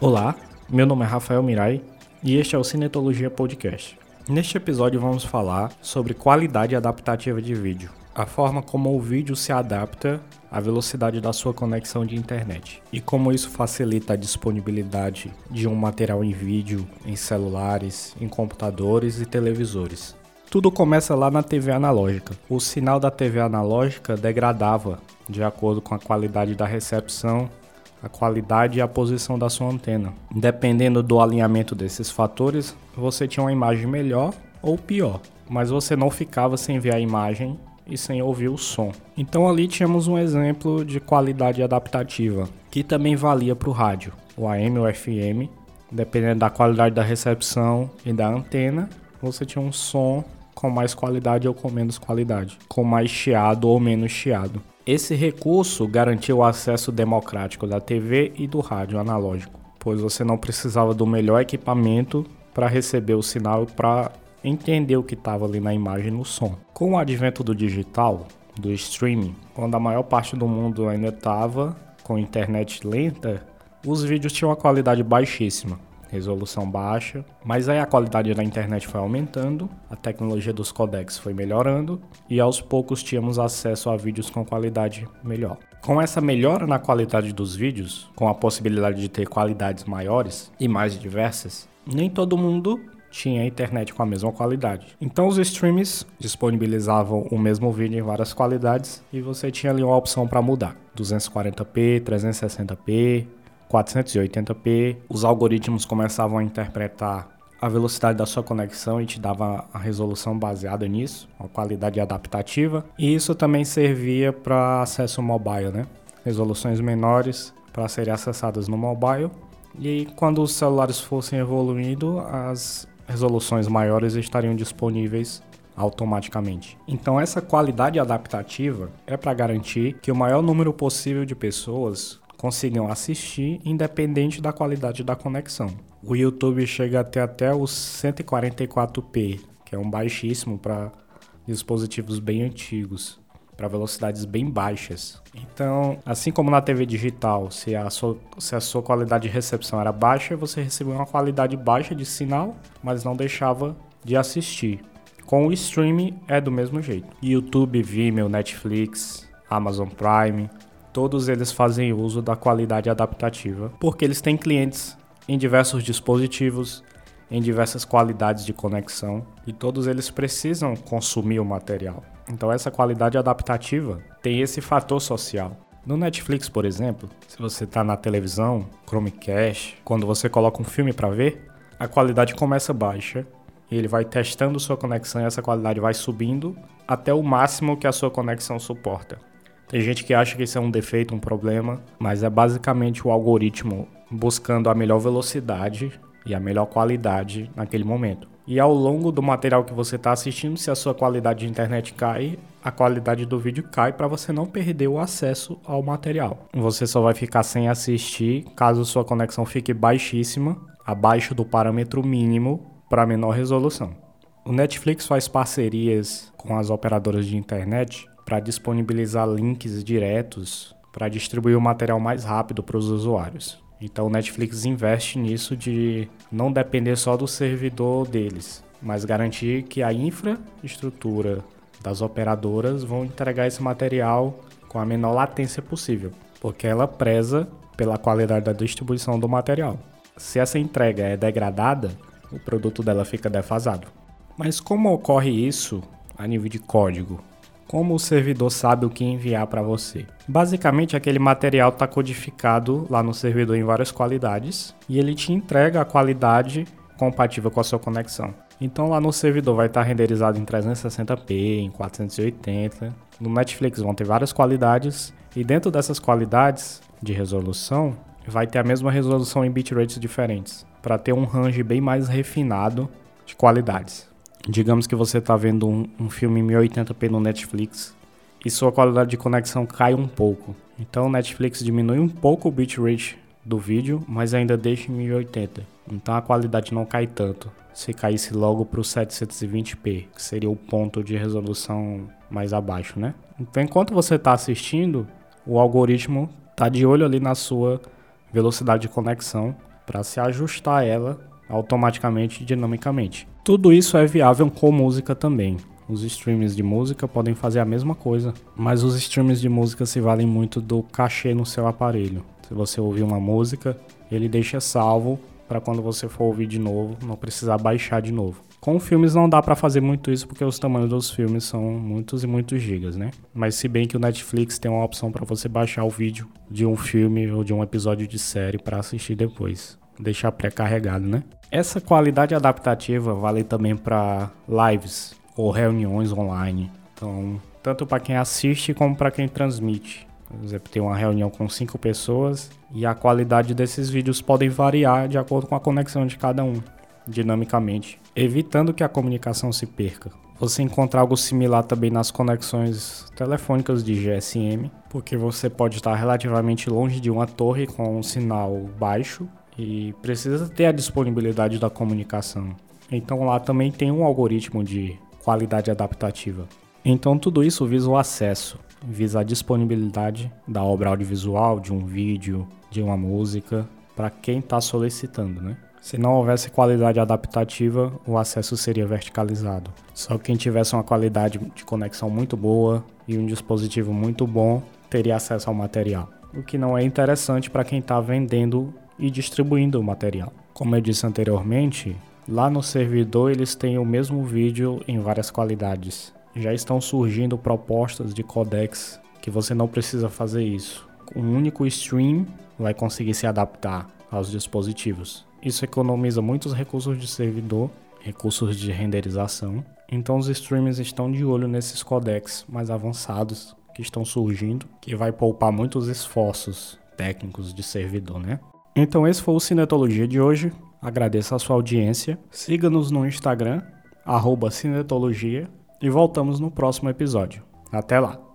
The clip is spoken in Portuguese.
Olá, meu nome é Rafael Mirai e este é o Cinetologia Podcast. Neste episódio vamos falar sobre qualidade adaptativa de vídeo, a forma como o vídeo se adapta à velocidade da sua conexão de internet e como isso facilita a disponibilidade de um material em vídeo em celulares, em computadores e televisores. Tudo começa lá na TV analógica. O sinal da TV analógica degradava de acordo com a qualidade da recepção, a qualidade e a posição da sua antena. Dependendo do alinhamento desses fatores, você tinha uma imagem melhor ou pior, mas você não ficava sem ver a imagem e sem ouvir o som. Então ali tínhamos um exemplo de qualidade adaptativa, que também valia para o rádio, o AM ou FM, dependendo da qualidade da recepção e da antena, você tinha um som com mais qualidade ou com menos qualidade, com mais chiado ou menos chiado. Esse recurso garantiu o acesso democrático da TV e do rádio analógico, pois você não precisava do melhor equipamento para receber o sinal para entender o que estava ali na imagem e no som. Com o advento do digital, do streaming, quando a maior parte do mundo ainda estava com internet lenta, os vídeos tinham uma qualidade baixíssima resolução baixa, mas aí a qualidade da internet foi aumentando, a tecnologia dos codecs foi melhorando e aos poucos tínhamos acesso a vídeos com qualidade melhor. Com essa melhora na qualidade dos vídeos, com a possibilidade de ter qualidades maiores e mais diversas, nem todo mundo tinha internet com a mesma qualidade. Então os streams disponibilizavam o mesmo vídeo em várias qualidades e você tinha ali uma opção para mudar: 240p, 360p, 480p, os algoritmos começavam a interpretar a velocidade da sua conexão e te dava a resolução baseada nisso, a qualidade adaptativa, e isso também servia para acesso mobile, né? Resoluções menores para serem acessadas no mobile. E quando os celulares fossem evoluindo, as resoluções maiores estariam disponíveis automaticamente. Então essa qualidade adaptativa é para garantir que o maior número possível de pessoas consigam assistir independente da qualidade da conexão. O YouTube chega até até os 144p, que é um baixíssimo para dispositivos bem antigos, para velocidades bem baixas. Então, assim como na TV digital, se a, sua, se a sua qualidade de recepção era baixa, você recebia uma qualidade baixa de sinal, mas não deixava de assistir. Com o streaming é do mesmo jeito. YouTube, Vimeo, Netflix, Amazon Prime, todos eles fazem uso da qualidade adaptativa, porque eles têm clientes em diversos dispositivos, em diversas qualidades de conexão, e todos eles precisam consumir o material. Então essa qualidade adaptativa tem esse fator social. No Netflix, por exemplo, se você está na televisão, Chromecast, quando você coloca um filme para ver, a qualidade começa baixa e ele vai testando sua conexão e essa qualidade vai subindo até o máximo que a sua conexão suporta. Tem gente que acha que isso é um defeito, um problema, mas é basicamente o algoritmo buscando a melhor velocidade e a melhor qualidade naquele momento. E ao longo do material que você está assistindo, se a sua qualidade de internet cai, a qualidade do vídeo cai para você não perder o acesso ao material. Você só vai ficar sem assistir caso sua conexão fique baixíssima, abaixo do parâmetro mínimo para menor resolução. O Netflix faz parcerias com as operadoras de internet para disponibilizar links diretos para distribuir o material mais rápido para os usuários. Então o Netflix investe nisso de não depender só do servidor deles, mas garantir que a infraestrutura das operadoras vão entregar esse material com a menor latência possível, porque ela preza pela qualidade da distribuição do material. Se essa entrega é degradada, o produto dela fica defasado. Mas como ocorre isso a nível de código? Como o servidor sabe o que enviar para você? Basicamente, aquele material está codificado lá no servidor em várias qualidades e ele te entrega a qualidade compatível com a sua conexão. Então lá no servidor vai estar tá renderizado em 360p, em 480. No Netflix vão ter várias qualidades e dentro dessas qualidades de resolução vai ter a mesma resolução em bitrates diferentes, para ter um range bem mais refinado de qualidades. Digamos que você está vendo um, um filme em 1080p no Netflix e sua qualidade de conexão cai um pouco. Então o Netflix diminui um pouco o bitrate do vídeo, mas ainda deixa em 1080. Então a qualidade não cai tanto. Se caísse logo para o 720p, que seria o ponto de resolução mais abaixo, né? Então enquanto você está assistindo, o algoritmo está de olho ali na sua velocidade de conexão para se ajustar ela automaticamente e dinamicamente. Tudo isso é viável com música também. Os streams de música podem fazer a mesma coisa, mas os streams de música se valem muito do cachê no seu aparelho. Se você ouvir uma música, ele deixa salvo para quando você for ouvir de novo, não precisar baixar de novo. Com filmes não dá para fazer muito isso porque os tamanhos dos filmes são muitos e muitos gigas, né? Mas se bem que o Netflix tem uma opção para você baixar o vídeo de um filme ou de um episódio de série para assistir depois, deixar pré-carregado, né? Essa qualidade adaptativa vale também para lives ou reuniões online. Então, tanto para quem assiste como para quem transmite. Por exemplo, tem uma reunião com cinco pessoas e a qualidade desses vídeos podem variar de acordo com a conexão de cada um dinamicamente, evitando que a comunicação se perca. Você encontra algo similar também nas conexões telefônicas de GSM, porque você pode estar relativamente longe de uma torre com um sinal baixo e precisa ter a disponibilidade da comunicação. Então lá também tem um algoritmo de qualidade adaptativa. Então tudo isso visa o acesso, visa a disponibilidade da obra audiovisual, de um vídeo, de uma música, para quem está solicitando, né? Se não houvesse qualidade adaptativa, o acesso seria verticalizado. Só quem tivesse uma qualidade de conexão muito boa e um dispositivo muito bom teria acesso ao material, o que não é interessante para quem está vendendo e distribuindo o material. Como eu disse anteriormente, lá no servidor eles têm o mesmo vídeo em várias qualidades. Já estão surgindo propostas de codecs que você não precisa fazer isso. Um único stream vai conseguir se adaptar aos dispositivos. Isso economiza muitos recursos de servidor, recursos de renderização. Então os streamers estão de olho nesses codecs mais avançados que estão surgindo, que vai poupar muitos esforços técnicos de servidor, né? Então esse foi o Cinetologia de hoje. Agradeço a sua audiência. Siga-nos no Instagram, arroba Cinetologia, e voltamos no próximo episódio. Até lá!